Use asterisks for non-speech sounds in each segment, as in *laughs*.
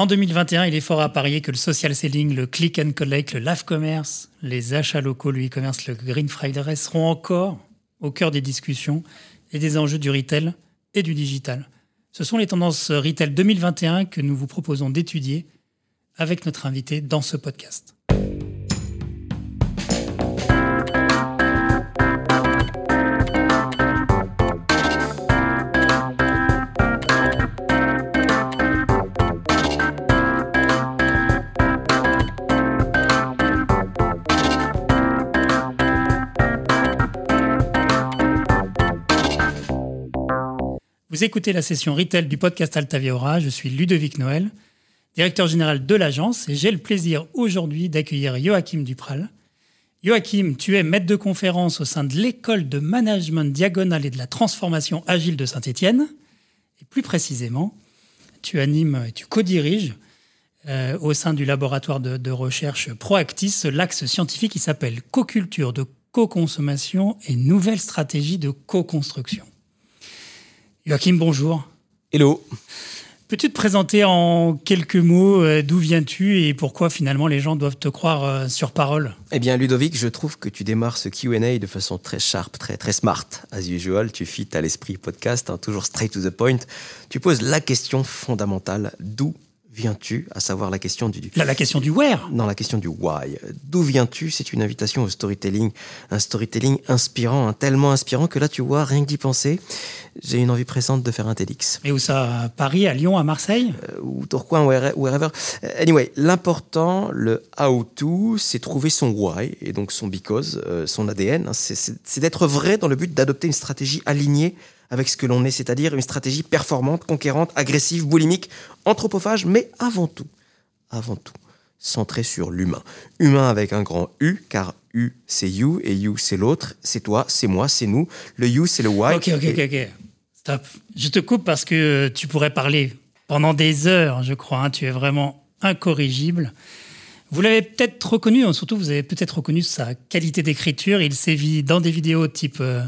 En 2021, il est fort à parier que le social selling, le click and collect, le live commerce, les achats locaux, le e-commerce, le Green Friday seront encore au cœur des discussions et des enjeux du retail et du digital. Ce sont les tendances retail 2021 que nous vous proposons d'étudier avec notre invité dans ce podcast. Vous écoutez la session retail du podcast Altaviora. Je suis Ludovic Noël, directeur général de l'agence, et j'ai le plaisir aujourd'hui d'accueillir Joachim Dupral. Joachim, tu es maître de conférence au sein de l'école de management diagonale et de la transformation agile de Saint-Étienne. Et plus précisément, tu animes et tu co-diriges euh, au sein du laboratoire de, de recherche Proactis l'axe scientifique qui s'appelle Co-culture de co-consommation et nouvelles stratégies de co-construction. Joachim, bonjour. Hello. Peux-tu te présenter en quelques mots euh, d'où viens-tu et pourquoi finalement les gens doivent te croire euh, sur parole? Eh bien Ludovic, je trouve que tu démarres ce Q&A de façon très sharp, très très smart. As usual, tu fit à l'esprit podcast, hein, toujours straight to the point. Tu poses la question fondamentale, d'où viens-tu À savoir la question du... La, question du where Non, la question du why. D'où viens-tu? C'est une invitation au storytelling. Un storytelling inspirant, hein, tellement inspirant que là, tu vois, rien que d'y penser, j'ai une envie pressante de faire un TEDx. Et où ça À Paris, à Lyon, à Marseille? Euh, Ou Tourcoing, wherever. Anyway, l'important, le how-to, c'est trouver son why, et donc son because, euh, son ADN. Hein. c'est d'être vrai dans le but d'adopter une stratégie alignée avec ce que l'on est, c'est-à-dire une stratégie performante, conquérante, agressive, boulimique, anthropophage, mais avant tout, avant tout, centrée sur l'humain. Humain avec un grand U, car U c'est you et you c'est l'autre, c'est toi, c'est moi, c'est nous. Le you c'est le why. Ok, ok, ok, ok. Stop. Je te coupe parce que tu pourrais parler pendant des heures, je crois. Hein. Tu es vraiment incorrigible. Vous l'avez peut-être reconnu, surtout vous avez peut-être reconnu sa qualité d'écriture. Il sévit dans des vidéos type euh,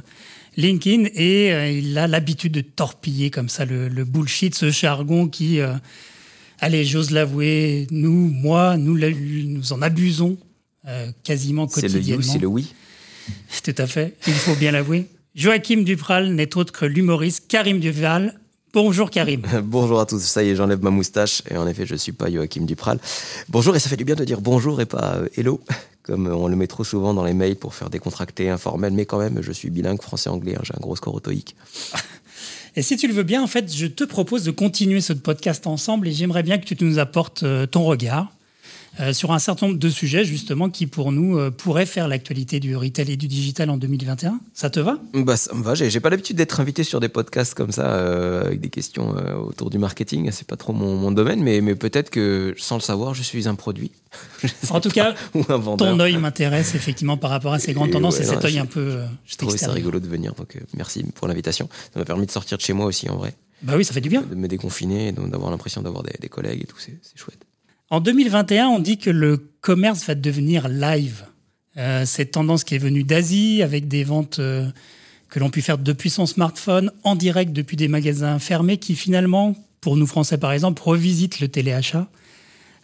LinkedIn et euh, il a l'habitude de torpiller comme ça le, bullshit, ce jargon qui, euh, allez, j'ose l'avouer, nous, moi, nous, nous en abusons euh, quasiment quotidiennement. C'est le oui. *laughs* Tout à fait, il faut bien l'avouer. Joachim Dupral n'est autre que l'humoriste Karim Duval. Bonjour Karim. *laughs* bonjour à tous, ça y est, j'enlève ma moustache et en effet, je ne suis pas Joachim Dupral. Bonjour et ça fait du bien de dire bonjour et pas hello comme on le met trop souvent dans les mails pour faire décontracter, informel, mais quand même, je suis bilingue français-anglais, hein, j'ai un gros score autoïque. *laughs* Et si tu le veux bien, en fait, je te propose de continuer ce podcast ensemble et j'aimerais bien que tu nous apportes euh, ton regard euh, sur un certain nombre de sujets justement qui pour nous euh, pourraient faire l'actualité du retail et du digital en 2021. Ça te va? Bah ça me va. J'ai pas l'habitude d'être invité sur des podcasts comme ça euh, avec des questions autour du marketing. C'est pas trop mon, domaine, mais, mais peut-être que sans le savoir, je suis un produit. *laughs* en tout cas, ton œil m'intéresse effectivement par rapport à ces grandes tendances et cet œil un peu. je trouvais ça rigolo de venir, donc merci pour l'invitation. Ça m'a permis de sortir de chez moi aussi en vrai. Bah oui, ça fait du bien. De me déconfiner et d'avoir l'impression d'avoir des, des collègues et tout, c'est chouette. En 2021, on dit que le commerce va devenir live. Euh, cette tendance qui est venue d'Asie avec des ventes euh, que l'on peut faire depuis son smartphone, en direct depuis des magasins fermés, qui finalement, pour nous Français par exemple, revisitent le téléachat.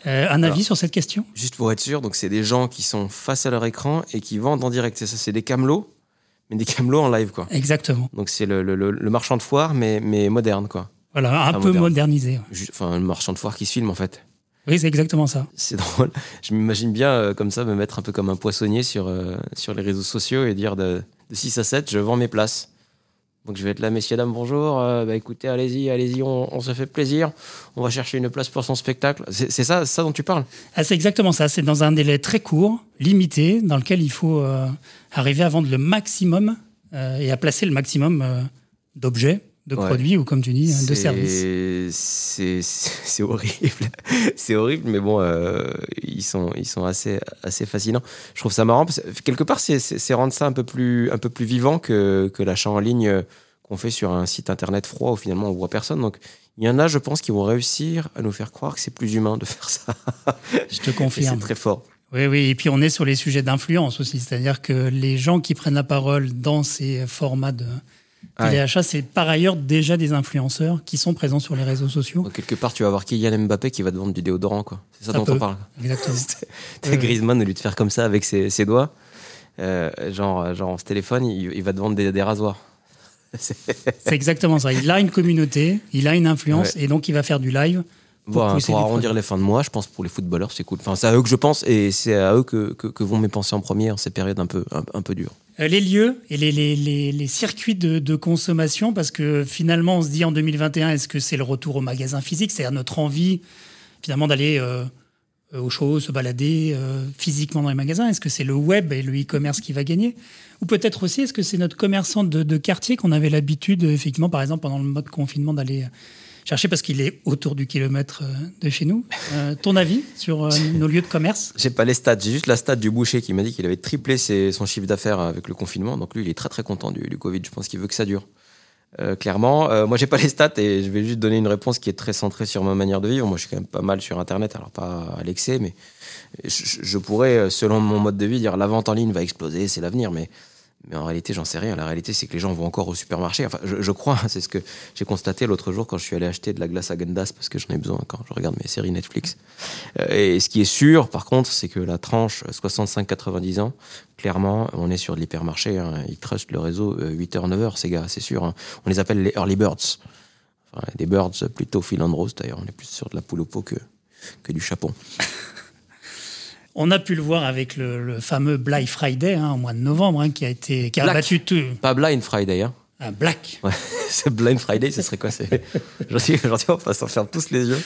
Euh, un avis sur cette question? Juste pour être sûr, donc c'est des gens qui sont face à leur écran et qui vendent en direct. C'est ça, c'est des camelots, mais des camelots en live, quoi. Exactement. Donc c'est le, marchand de foire, mais, mais moderne, quoi. Voilà, un peu modernisé. Enfin, le marchand de foire qui se filme, en fait. Oui, c'est exactement ça. C'est drôle. Je m'imagine bien euh, comme ça me mettre un peu comme un poissonnier sur, euh, sur les réseaux sociaux et dire de, 6 à 7, je vends mes places. Donc je vais être là, messieurs, dames, bonjour. Euh, bah, écoutez, allez-y, allez-y, on, se fait plaisir. On va chercher une place pour son spectacle. C'est ça, ça dont tu parles? Ah, C'est exactement ça. C'est dans un délai très court, limité, dans lequel il faut arriver à vendre le maximum et à placer le maximum d'objets de produits ou comme tu dis de services. c'est horrible. *laughs* C'est horrible mais bon euh, ils sont ils sont assez assez fascinants. Je trouve ça marrant parce que quelque part c'est rendre ça un peu plus un peu plus vivant que, que l'achat en ligne qu'on fait sur un site internet froid où finalement on voit personne. Donc il y en a je pense qui vont réussir à nous faire croire que c'est plus humain de faire ça. *laughs* Je te confirme. C'est très fort. Oui, oui, et puis on est sur les sujets d'influence aussi, c'est-à-dire que les gens qui prennent la parole dans ces formats de, Téléachat, c'est par ailleurs déjà des influenceurs qui sont présents sur les réseaux sociaux. Donc, quelque part, tu vas voir Kylian Mbappé qui va te vendre du déodorant, quoi. C'est ça, Ça dont peut. on parle. Exactement. *laughs* T'as Ouais. Griezmann, au lieu de faire comme ça avec ses, ses doigts, euh, genre, genre, ce téléphone, il, il va te vendre des, des rasoirs. *laughs* C'est- exactement ça. Il a une communauté, il a une influence, Ouais. et donc il va faire du live. Pour Bon, pour arrondir les fins de mois, je pense pour les footballeurs, c'est cool. Enfin, c'est à eux que je pense et c'est à eux que, que, que vont mes pensées en premier en ces périodes un peu, un, un peu dures. Euh, Les lieux et les, circuits de, consommation, parce que finalement, on se dit en 2021, est-ce que c'est le retour au magasin physique C'est-à-dire notre envie, finalement, d'aller euh, aux shows, se balader euh, physiquement dans les magasins Est-ce que c'est le web et le e-commerce qui va gagner? Ou peut-être aussi, est-ce que c'est notre commerçant de, de quartier qu'on avait l'habitude, effectivement, par exemple, pendant le mode confinement, d'aller chercher parce qu'il est autour du kilomètre euh, de chez nous Euh, Ton avis sur euh, *laughs* nos lieux de commerce? J'ai pas les stats, j'ai juste la stat du boucher qui m'a dit qu'il avait triplé ses- son chiffre d'affaires avec le confinement. Donc lui, il est très très content du, du Covid. Je pense qu'il veut que ça dure. Euh, clairement, Euh, moi j'ai pas les stats et je vais juste donner une réponse qui est très centrée sur ma manière de vivre. Moi je suis quand même pas mal sur internet, alors pas à l'excès, mais je, je- pourrais, selon mon mode de vie, dire la vente en ligne va exploser, c'est l'avenir. Mais, mais en réalité, j'en sais rien. La réalité, c'est que les gens vont encore au supermarché. Enfin, je, crois, *laughs* c'est ce que j'ai constaté l'autre jour quand je suis allé acheter de la glace à Gendas parce que j'en ai besoin quand je regarde mes séries Netflix. Euh, Et ce qui est sûr, par contre, c'est que la tranche 65-90 ans, clairement, on est sur de l'hypermarché. hein. Ils trustent le réseau 8h, 9h, ces gars, c'est sûr. hein. On les appelle les early birds. Enfin, des birds plutôt filandros, d'ailleurs. On est plus sur de la poule au pot que, que du chapon. *laughs* On a pu le voir avec le, le fameux Black Friday hein, au mois de novembre, hein, qui a été qui a Black. battu tout. Pas Blind Friday, hein. Ah, Black. Ouais, *laughs* c'est Blind Friday, ce serait quoi dis, on va s'en faire tous les yeux.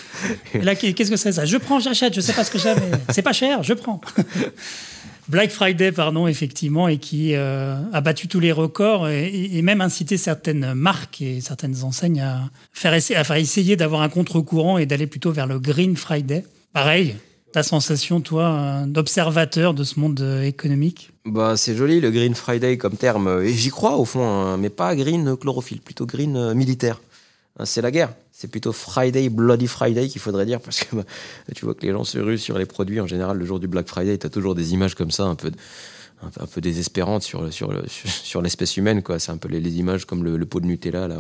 Et là, qu'est-ce que c'est ça? Je prends, j'achète, je sais pas ce que j'ai, mais c'est pas cher, je prends. *laughs* Black Friday, pardon, effectivement, et qui euh, a battu tous les records et, et même incité certaines marques et certaines enseignes à faire à faire essayer d'avoir un contre-courant et d'aller plutôt vers le Green Friday. Pareil, ta sensation, toi, euh, d'observateur de ce monde euh, économique? Bah, c'est joli le Green Friday comme terme, et j'y crois au fond, hein, mais pas green chlorophylle, plutôt green euh, militaire. Hein, C'est la guerre. C'est plutôt Friday, Bloody Friday qu'il faudrait dire, parce que bah, tu vois que les gens se ruent sur les produits. En général, le jour du Black Friday, tu as toujours des images comme ça, un peu, peu- un peu désespérantes sur, sur, sur, l'espèce humaine. quoi. C'est un peu les, images comme le, pot de Nutella. Là,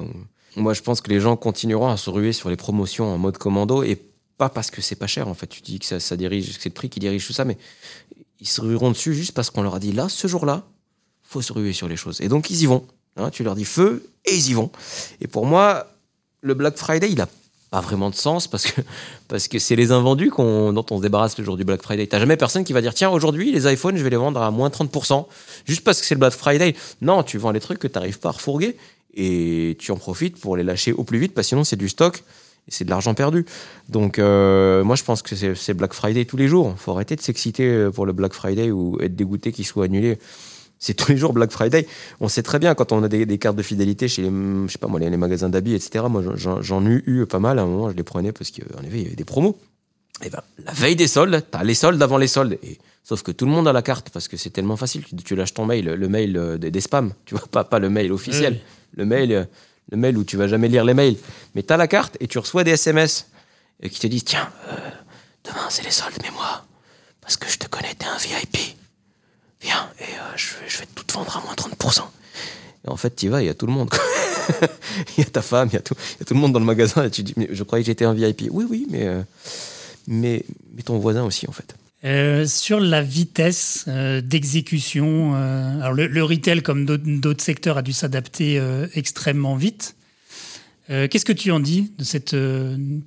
Moi, je pense que les gens continueront à se ruer sur les promotions en mode commando, et pas parce que c'est pas cher, en fait. Tu dis que ça, ça dirige, que c'est le prix qui dirige tout ça, mais ils se rueront dessus juste parce qu'on leur a dit là, ce jour-là, faut se ruer sur les choses. Et donc ils y vont. Hein, tu leur dis feu et ils y vont. Et pour moi, le Black Friday, il a pas vraiment de sens parce que *laughs* parce que c'est les invendus qu'on, dont on se débarrasse le jour du Black Friday. T'as jamais personne qui va dire tiens aujourd'hui les iPhones je vais les vendre à moins 30% juste parce que c'est le Black Friday. Non, tu vends les trucs que tu n'arrives pas à refourguer et tu en profites pour les lâcher au plus vite parce que sinon c'est du stock c'est de l'argent perdu. Donc euh, moi je pense que c'est Black Friday tous les jours. Faut arrêter de s'exciter euh, pour le Black Friday ou être dégoûté qu'il soit annulé. C'est tous les jours Black Friday. On sait très bien quand on a des, des cartes de fidélité chez les, je sais pas moi, les, les magasins d'habits, etc. Moi, j'en- ai eu pas mal. À un moment, je les prenais parce qu'en effet, il y avait des promos. Et ben, la veille des soldes, t'as les soldes avant les soldes. Et, sauf que tout le monde a la carte parce que c'est tellement facile. Tu, tu lâches ton mail, le mail euh, des, des spams. Tu vois, pas, pas le mail officiel. Le mail, le mail où tu vas jamais lire les mails. Mais t'as la carte et tu reçois des SMS euh, qui te disent Tiens, euh, demain c'est les soldes, mais moi, parce que je te connais, t'es un VIP. Viens, et euh, je, vais- je vais tout te vendre à moins 30%. Et en fait, tu vas, il y a tout le monde. *laughs* Il y a ta femme, il y, a tout- le monde dans le magasin. Et tu dis, mais je croyais que j'étais un VIP. Oui, oui, mais, mais, mais ton voisin aussi, en fait. Euh, sur la vitesse euh, d'exécution, euh, alors le, le retail, comme d'autres- secteurs, a dû s'adapter extrêmement vite. Qu'est-ce que tu en dis de cette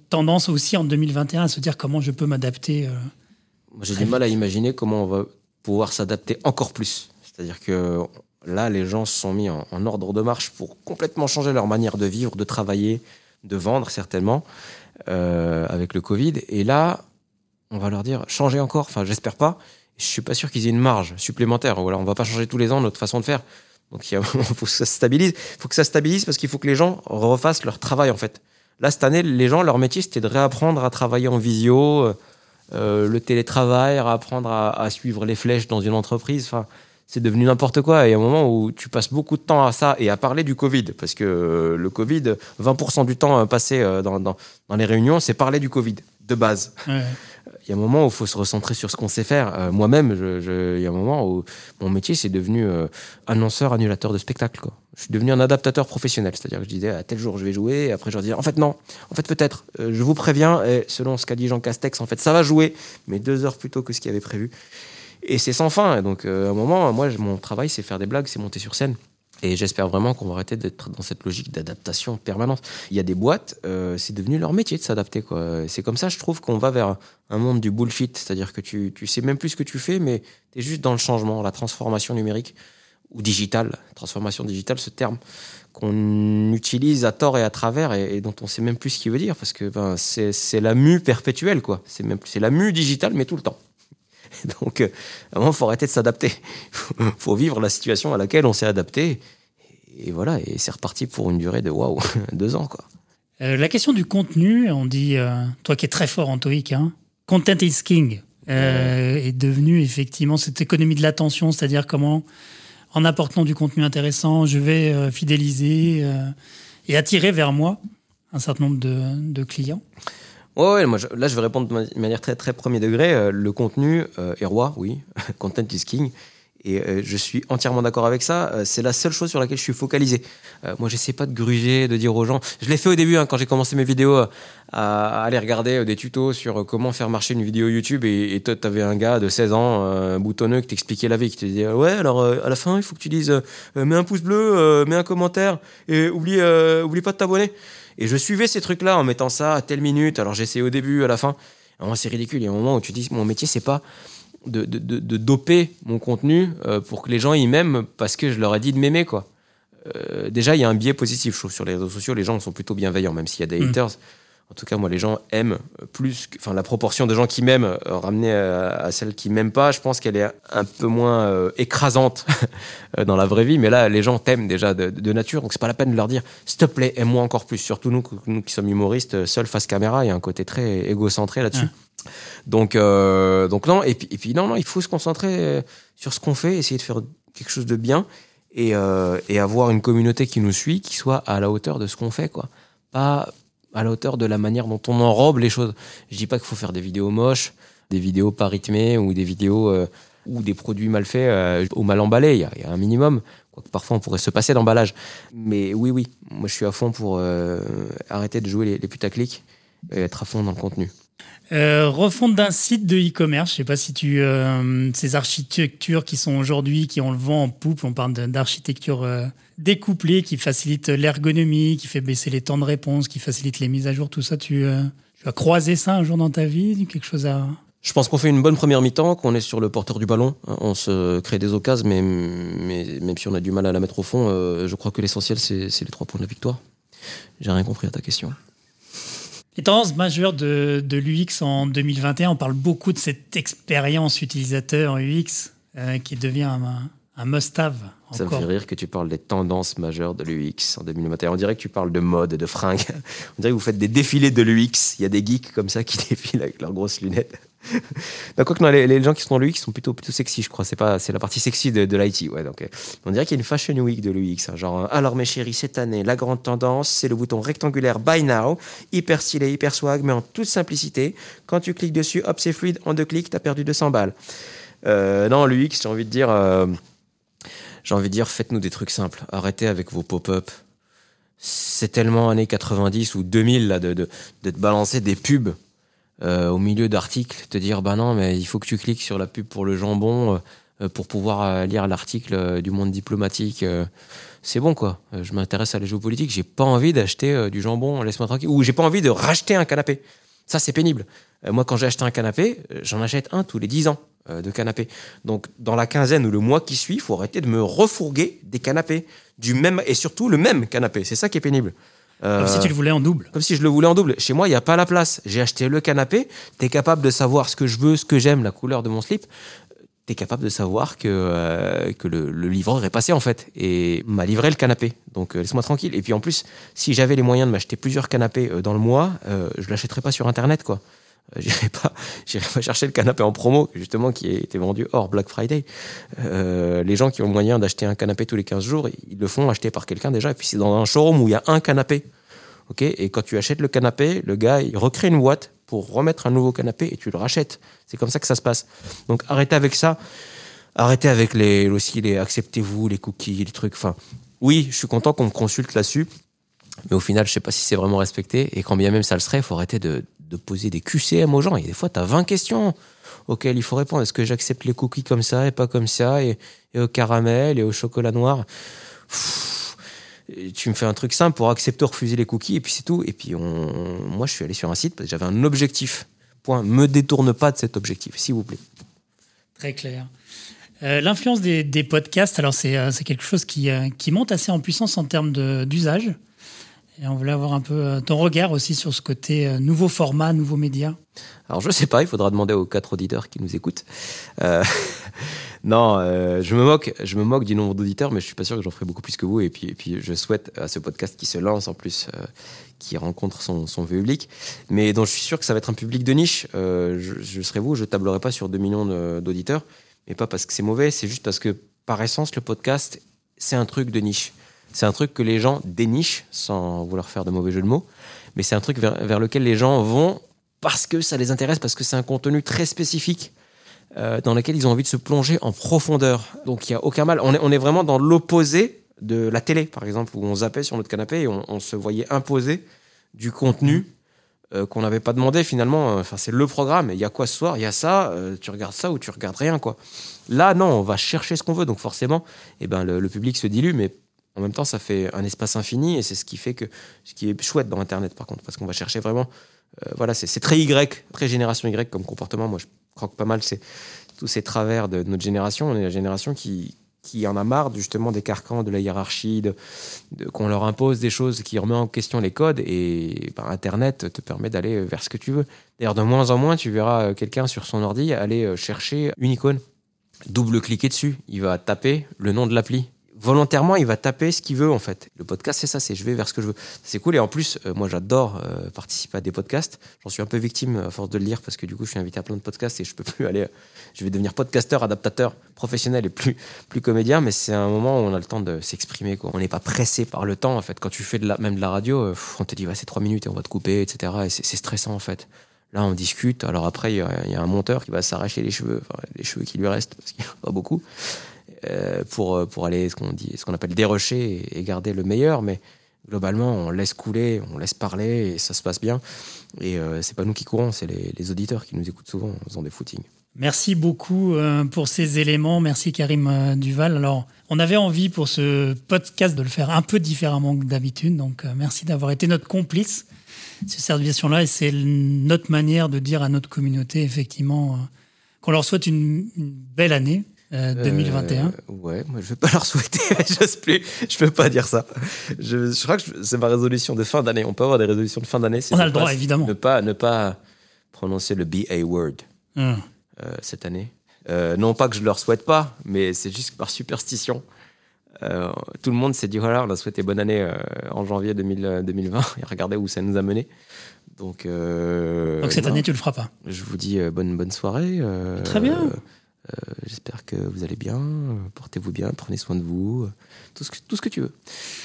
tendance aussi en 2021 à se dire comment je peux m'adapter J'ai du mal à imaginer comment on va pouvoir s'adapter encore plus. C'est-à-dire que là, les gens se sont mis en, en ordre de marche pour complètement changer leur manière de vivre, de travailler, de vendre certainement, avec le Covid. Et là, on va leur dire changer encore. Enfin, j'espère pas. Je suis pas sûr qu'ils aient une marge supplémentaire. Voilà, on va pas changer tous les ans notre façon de faire. Donc il *laughs* faut que ça se stabilise. faut que ça se stabilise parce qu'il faut que les gens refassent leur travail en fait. Là cette année, les gens leur métier c'était de réapprendre à travailler en visio, euh, euh, le télétravail, apprendre à, à suivre les flèches dans une entreprise. Enfin, c'est devenu n'importe quoi. Et à un moment où tu passes beaucoup de temps à ça et à parler du Covid, parce que euh, le Covid, 20% du temps passé dans, dans, les réunions, c'est parler du Covid de base. Y a un moment où il faut se recentrer sur ce qu'on sait faire. Euh, moi-même, il y a un moment où mon métier, c'est devenu euh, annonceur, annulateur de spectacle. Je suis devenu un adaptateur professionnel. C'est-à-dire que je disais, à tel jour, je vais jouer. Après, je leur disais, en fait, non. En fait, peut-être. Euh, je vous préviens. Et selon ce qu'a dit Jean Castex, en fait, ça va jouer, mais deux heures plus tôt que ce qu'il avait prévu. Et c'est sans fin. Donc, à un moment, moi, mon travail, c'est faire des blagues, c'est monter sur scène. Et j'espère vraiment qu'on va arrêter d'être dans cette logique d'adaptation permanente. Il y a des boîtes, euh, c'est devenu leur métier de s'adapter. C'est comme ça, je trouve qu'on va vers un monde du bullshit. C'est-à-dire que tu, tu sais même plus ce que tu fais, mais tu es juste dans le changement, la transformation numérique ou digitale. Transformation digitale, ce terme qu'on utilise à tort et à travers et, dont on sait même plus ce qu'il veut dire parce que ben, c'est la mue perpétuelle. quoi. C'est la mue digitale, mais tout le temps. *laughs* Donc, à un moment, il faut arrêter de s'adapter. *laughs* Il faut vivre la situation à laquelle on s'est adapté. Et voilà, et c'est reparti pour une durée de waouh, *laughs* deux ans. quoi. Euh, la question du contenu, on dit, euh, toi qui es très fort en TOEIC, hein, content is king, est devenu effectivement cette économie de l'attention, c'est-à-dire comment, en apportant du contenu intéressant, je vais fidéliser et attirer vers moi un certain nombre de clients. Ouais, moi, là, je vais répondre de manière très, très premier degré. Euh, le contenu euh, est roi, oui. *laughs* Content is king. Et euh, je suis entièrement d'accord avec ça. c'est la seule chose sur laquelle je suis focalisé. moi, j'essaie pas de gruger, de dire aux gens. Je l'ai fait au début, hein, quand j'ai commencé mes vidéos, à, aller regarder des tutos sur comment faire marcher une vidéo YouTube. Et, toi, tu avais un gars de 16 ans, boutonneux, qui t'expliquait la vie, qui te disait Ouais, alors à la fin, il faut que tu dises mets un pouce bleu, mets un commentaire, et oublie, oublie pas de t'abonner. Et je suivais ces trucs-là en mettant ça à telle minute. Alors j'essayais au début, à la fin. c'est ridicule. Il y a un moment où tu dis mon métier, c'est pas de, de, de, doper mon contenu euh, pour que les gens y m'aiment parce que je leur ai dit de m'aimer, quoi. Euh, déjà, il y a un biais positif, je trouve, sur les réseaux sociaux. Les gens sont plutôt bienveillants, même s'il y a des mm. haters. En tout cas, moi, les gens aiment plus. Enfin, la proportion de gens qui m'aiment euh, ramenée à, celle qui m'aiment pas, je pense qu'elle est un peu moins euh, écrasante *laughs* euh, dans la vraie vie. Mais là, les gens t'aiment déjà de, nature, donc c'est pas la peine de leur dire s'il te plaît, aime-moi encore plus. Surtout nous, nous qui sommes humoristes, seuls face caméra, il y a un côté très égocentré là-dessus. Donc, donc non. Et puis, et puis non, non, il faut se concentrer sur ce qu'on fait, essayer de faire quelque chose de bien et, et avoir une communauté qui nous suit, qui soit à la hauteur de ce qu'on fait, quoi. Pas à la hauteur de la manière dont on enrobe les choses. Je dis pas qu'il faut faire des vidéos moches, des vidéos pas rythmées ou des vidéos euh, ou des produits mal faits euh, ou mal emballés. Il y, a un minimum. Quoique parfois on pourrait se passer d'emballage. Mais oui, oui, moi je suis à fond pour euh, arrêter de jouer les, les putaclics et être à fond dans le contenu. Euh, refonte d'un site de e-commerce. Je sais pas si tu euh, ces architectures qui sont aujourd'hui, qui ont le vent en poupe. On parle d'architecture euh, découplée qui facilite l'ergonomie, qui fait baisser les temps de réponse, qui facilite les mises à jour. Tout ça, tu, tu as croisé ça un jour dans ta vie, quelque chose à je pense qu'on fait une bonne première mi-temps, qu'on est sur le porteur du ballon. On se crée des occasions, mais, mais même si on a du mal à la mettre au fond, je crois que l'essentiel, c'est les trois points de la victoire. J'ai rien compris à ta question. Les tendances majeures de, de l'UX en 2021, on parle beaucoup de cette expérience utilisateur UX euh, qui devient un, un must-have. Ça me fait rire que tu parles des tendances majeures de l'UX en 2021. On dirait que tu parles de mode et de fringues. *laughs* On dirait que vous faites des défilés de l'UX. Il y a des geeks comme ça qui *laughs* défilent avec leurs grosses lunettes. Bah, quoi que non, les, gens qui sont dans l'UX sont plutôt, plutôt sexy, je crois. C'est pas, c'est la partie sexy de, de l'IT. Ouais, donc, euh, on dirait qu'il y a une fashion week de l'UX. Hein. genre, euh, alors mes chéris, cette année, la grande tendance, c'est le bouton rectangulaire Buy Now, hyper stylé, hyper swag, mais en toute simplicité. Quand tu cliques dessus, hop, c'est fluide. En deux clics, t'as perdu 200 balles. Euh, non, l'UX, j'ai envie de dire, j'ai envie de dire, faites-nous des trucs simples. Arrêtez avec vos pop-up. C'est tellement années 90 ou 2000 là, de, de, de te balancer des pubs euh, au milieu d'articles, te dire bah non, mais il faut que tu cliques sur la pub pour le jambon euh, pour pouvoir euh, lire l'article du monde diplomatique. c'est bon quoi. je m'intéresse à la géopolitique. J'ai pas envie d'acheter du jambon, laisse-moi tranquille. Ou j'ai pas envie de racheter un canapé. Ça, c'est pénible. moi, quand j'ai acheté un canapé, j'en achète un tous les 10 ans de canapé. Donc, dans la quinzaine ou le mois qui suit, il faut arrêter de me refourguer des canapés. Du même, et surtout le même canapé. C'est ça qui est pénible. Comme si tu le voulais en double. Comme si je le voulais en double. Chez moi, il n'y a pas la place. J'ai acheté le canapé. Tu es capable de savoir ce que je veux, ce que j'aime, la couleur de mon slip. Tu es capable de savoir que, euh, que le, livreur est passé, en fait, et m'a livré le canapé. Donc, euh, laisse-moi tranquille. Et puis, en plus, si j'avais les moyens de m'acheter plusieurs canapés euh, dans le mois, je ne l'achèterais pas sur Internet, quoi. J'irai pas, *laughs* pas chercher le canapé en promo, justement, qui était vendu hors Black Friday. les gens qui ont moyen d'acheter un canapé tous les 15 jours, ils le font acheter par quelqu'un déjà. Et puis c'est dans un showroom où il y a un canapé. ok? Et quand tu achètes le canapé, le gars, il recrée une boîte pour remettre un nouveau canapé et tu le rachètes. C'est comme ça que ça se passe. Donc arrêtez avec ça. Arrêtez avec les aussi les acceptez-vous, les cookies, les trucs. Enfin, oui, je suis content qu'on me consulte là-dessus. Mais au final, je sais pas si c'est vraiment respecté. Et quand bien même ça le serait, il faut arrêter de, de poser des QCM aux gens. Et des fois, tu as 20 questions auxquelles il faut répondre. Est-ce que j'accepte les cookies comme ça et pas comme ça et, au caramel et au chocolat noir? Tu me fais un truc simple pour accepter ou refuser les cookies et puis c'est tout. Et puis moi, je suis allé sur un site parce que j'avais un objectif. Point. Me détourne pas de cet objectif, s'il vous plaît. Très clair. Euh, L'influence des, podcasts, alors c'est euh, quelque chose qui, euh, qui monte assez en puissance en termes d'usage. Et on voulait avoir un peu euh, ton regard aussi sur ce côté euh, nouveau format, nouveau média. Alors je sais pas, il faudra demander aux quatre auditeurs qui nous écoutent. Euh, *laughs* non, je me moque, je me moque du nombre d'auditeurs, mais je suis pas sûr que j'en ferai beaucoup plus que vous. Et puis, et puis je souhaite à ce podcast qui se lance en plus, qui rencontre son, son public, mais dont je suis sûr que ça va être un public de niche. Je, serai vous, je tablerai pas sur 2 millions d'auditeurs, mais pas parce que c'est mauvais, c'est juste parce que par essence le podcast c'est un truc de niche. C'est un truc que les gens dénichent, sans vouloir faire de mauvais jeu de mots, mais c'est un truc vers, lequel les gens vont parce que ça les intéresse, parce que c'est un contenu très spécifique euh, dans lequel ils ont envie de se plonger en profondeur. Donc il n'y a aucun mal. On est, on est vraiment dans l'opposé de la télé, par exemple, où on zappait sur notre canapé et on, se voyait imposer du contenu euh, qu'on n'avait pas demandé finalement. Enfin, c'est le programme. Il y a quoi ce soir? Il y a ça. euh, tu regardes ça ou tu regardes rien, quoi. Là, non, on va chercher ce qu'on veut. Donc forcément, eh ben, le, le public se dilue, mais en même temps, ça fait un espace infini et c'est ce qui fait que ce qui est chouette dans Internet, par contre, parce qu'on va chercher vraiment. euh, voilà, c'est très Y, très génération Y comme comportement. Moi, je croque pas mal c'est tous ces travers de notre génération. On est la génération qui, qui en a marre justement des carcans, de la hiérarchie, de- qu'on leur impose des choses qui remet en question les codes. Et ben, Internet te permet d'aller vers ce que tu veux. D'ailleurs, de moins en moins, tu verras euh, quelqu'un sur son ordi aller euh, chercher une icône, double-cliquer dessus. Il va taper le nom de l'appli. Volontairement, il va taper ce qu'il veut en fait. Le podcast, c'est ça, c'est je vais vers ce que je veux. C'est cool. Et en plus, euh, moi, j'adore euh, participer à des podcasts. J'en suis un peu victime à force de le lire parce que du coup, je suis invité à plein de podcasts et je peux *laughs* plus aller. Je vais devenir podcasteur, adaptateur, professionnel et plus *laughs* plus comédien. Mais c'est un moment où on a le temps de s'exprimer. On n'est pas pressé par le temps en fait. Quand tu fais de la, même de la radio, euh, on te dit, ouais, c'est trois minutes et on va te couper, etc. Et c'est stressant en fait. Là, on discute. Alors après, il y, a- un monteur qui va s'arracher les cheveux, enfin, les cheveux qui lui restent, parce qu'il n'y en a pas beaucoup, euh, pour, pour aller, ce qu'on dit, ce qu'on appelle dérocher et, garder le meilleur. Mais globalement, on laisse couler, on laisse parler et ça se passe bien. Et euh, c'est pas nous qui courons, c'est les, les auditeurs qui nous écoutent souvent en faisant des footings. Merci beaucoup euh, pour ces éléments. Merci Karim euh, Duval. Alors, on avait envie pour ce podcast de le faire un peu différemment que d'habitude. Donc, euh, merci d'avoir été notre complice cette version-là. Et c'est notre manière de dire à notre communauté, effectivement, euh, qu'on leur souhaite une belle année euh, 2021. Euh, ouais, moi je vais pas *laughs* leur souhaiter, j'ose plus, je peux pas dire ça. Je, je crois que c'est ma résolution de fin d'année. On peut avoir des résolutions de fin d'année. On a ne le droit, pas- évidemment. Ne pas, ne pas prononcer le BA word Hum. euh, cette année. Euh, non pas que je leur souhaite pas, mais c'est juste par superstition. Euh, tout le monde s'est dit voilà, on a souhaité bonne année euh, en janvier 2000, euh, 2020 et regardez où ça nous a mené. Donc, euh, Donc, cette non, année, tu le feras pas. je vous dis euh, bonne, bonne soirée. euh, Très bien. Euh, J'espère que vous allez bien. Portez-vous bien, prenez soin de vous. Tout ce que, tout ce que tu veux.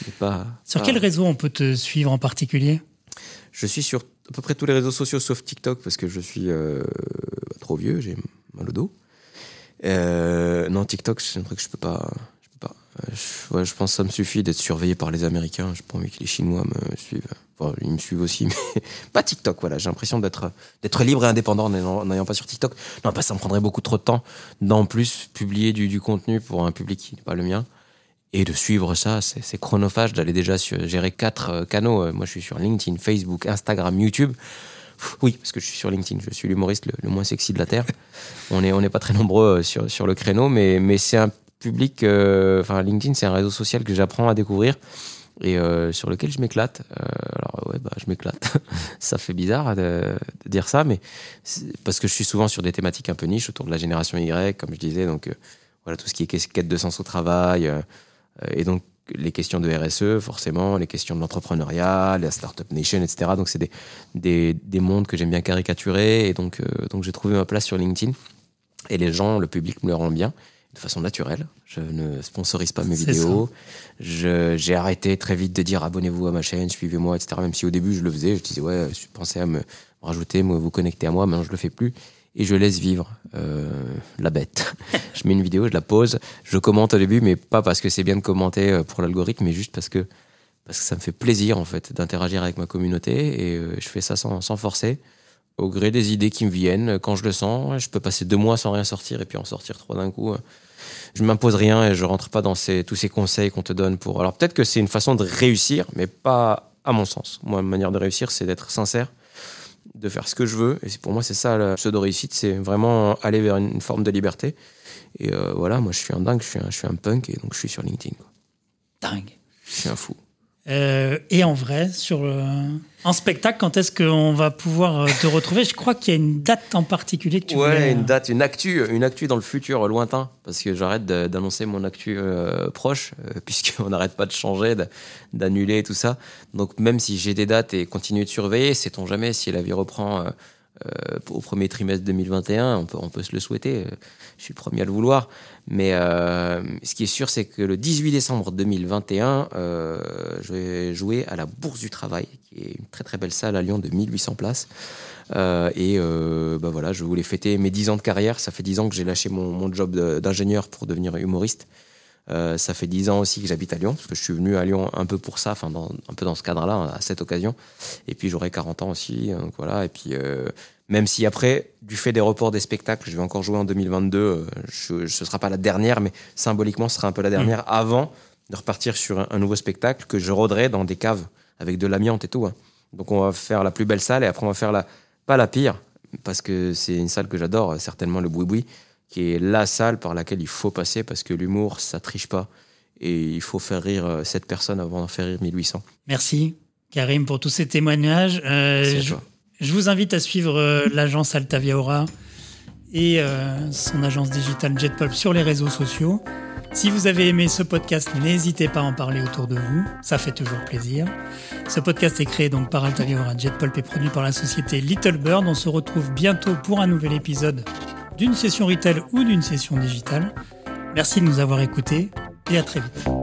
Mais pas, Sur pas- quel réseau on peut te suivre en particulier? Je suis sur à peu près tous les réseaux sociaux sauf TikTok parce que je suis euh, trop vieux, j'ai mal au dos. Euh, non, TikTok, c'est un truc que je peux pas. Je, peux pas. Je, ouais, je pense que ça me suffit d'être surveillé par les Américains. J'ai pas envie que les Chinois me suivent. Ils me suivent aussi, *laughs* mais pas TikTok. Voilà, j'ai l'impression d'être d'être libre et indépendant en n'ayant- pas sur TikTok. Non, pas ça me prendrait beaucoup trop de temps d'en plus publier du, contenu pour un public qui n'est pas le mien. Et de suivre ça, c'est chronophage d'aller déjà sur- gérer quatre euh, canaux. Euh, Moi, je suis sur LinkedIn, Facebook, Instagram, YouTube. Oui, parce que je suis sur LinkedIn. Je suis l'humoriste le, moins sexy de la Terre. On n'est on n'est pas très nombreux euh, sur, sur le créneau, mais, mais c'est un public. Enfin, LinkedIn, c'est un réseau social que j'apprends à découvrir et euh, sur lequel je m'éclate. Euh, alors, ouais, bah, je m'éclate. *laughs* ça fait bizarre de, dire ça, mais parce que je suis souvent sur des thématiques un peu niches autour de la génération Y, comme je disais. Donc, euh, voilà, tout ce qui est quête de sens au travail. et donc, les questions de RSE, forcément, les questions de l'entrepreneuriat, la Startup Nation, etc. Donc, c'est des, des, des mondes que j'aime bien caricaturer. Et donc, donc j'ai trouvé ma place sur LinkedIn. Et les gens, le public me le rend bien, de façon naturelle. Je ne sponsorise pas mes vidéos. Je- J'ai arrêté très vite de dire abonnez-vous à ma chaîne, suivez-moi, etc. Même si au début, je le faisais. Je disais, ouais, pensez à me, rajouter, vous connecter à moi. Maintenant, je le fais plus et je laisse vivre euh, la bête. *laughs* je mets une vidéo, je la pose, je commente au début, mais pas parce que c'est bien de commenter euh, pour l'algorithme, mais juste parce que, parce que ça me fait plaisir en fait d'interagir avec ma communauté et euh, je fais ça sans, sans, forcer, au gré des idées qui me viennent. Quand je le sens, je peux passer deux mois sans rien sortir et puis en sortir trois d'un coup. Je m'impose rien et je rentre pas dans ces, tous ces conseils qu'on te donne pour. Alors peut-être que c'est une façon de réussir, mais pas à mon sens. Moi, ma manière de réussir, c'est d'être sincère de faire ce que je veux. Et pour moi, c'est ça la pseudo-réussite, c'est vraiment aller vers une forme de liberté. Et euh, voilà, moi, je suis un dingue, je suis un, je suis un punk, et donc je suis sur LinkedIn. Dingue. Je suis un fou. Euh, et en vrai, sur en spectacle, quand est-ce qu'on va pouvoir euh, te retrouver? Je crois qu'il y a une date en particulier que tu Ouais, une date, une actu, une actu dans le futur lointain, parce que j'arrête d'annoncer mon actu proche, *laughs* puisqu'on n'arrête pas de changer, d'annuler tout ça. Donc même si j'ai des dates et continuer de surveiller, sait-on jamais si la vie reprend euh, au premier trimestre 2021. On peut, on peut se le souhaiter. Euh, je suis le premier à le vouloir. Mais euh, ce qui est sûr, c'est que le 18 décembre 2021, je vais jouer à la Bourse du Travail, qui est une très très belle salle à Lyon de 1800 places. et bah voilà, je voulais fêter mes 10 ans de carrière. Ça fait 10 ans que j'ai lâché mon, mon job d'ingénieur pour devenir humoriste. Euh, ça fait 10 ans aussi que j'habite à Lyon, parce que je suis venu à Lyon un peu pour ça, enfin un peu dans ce cadre-là, à cette occasion. Et puis j'aurai 40 ans aussi, donc voilà. Et puis euh, même si après, du fait des reports des spectacles, je vais encore jouer en 2022, euh, ce ne sera pas la dernière, mais symboliquement, ce sera un peu la dernière mmh. avant de repartir sur un, nouveau spectacle que je rôderai dans des caves avec de l'amiante et tout. Hein. Donc on va faire la plus belle salle et après on va faire la pas la pire parce que c'est une salle que j'adore, certainement le boui boui qui est la salle par laquelle il faut passer parce que l'humour, ça triche pas. Et il faut faire rire cette euh, personne avant d'en faire rire 1800. Merci, Karim, pour tous ces témoignages. Euh, je, vous invite à suivre euh, l'agence Altavia Aura et son agence digitale JetPulp sur les réseaux sociaux. Si vous avez aimé ce podcast, n'hésitez pas à en parler autour de vous, ça fait toujours plaisir. Ce podcast est créé donc par Altavia Aura JetPulp et produit par la société Little Bird. On se retrouve bientôt pour un nouvel épisode d'une session retail ou d'une session digitale. Merci de nous avoir écoutés et à très vite.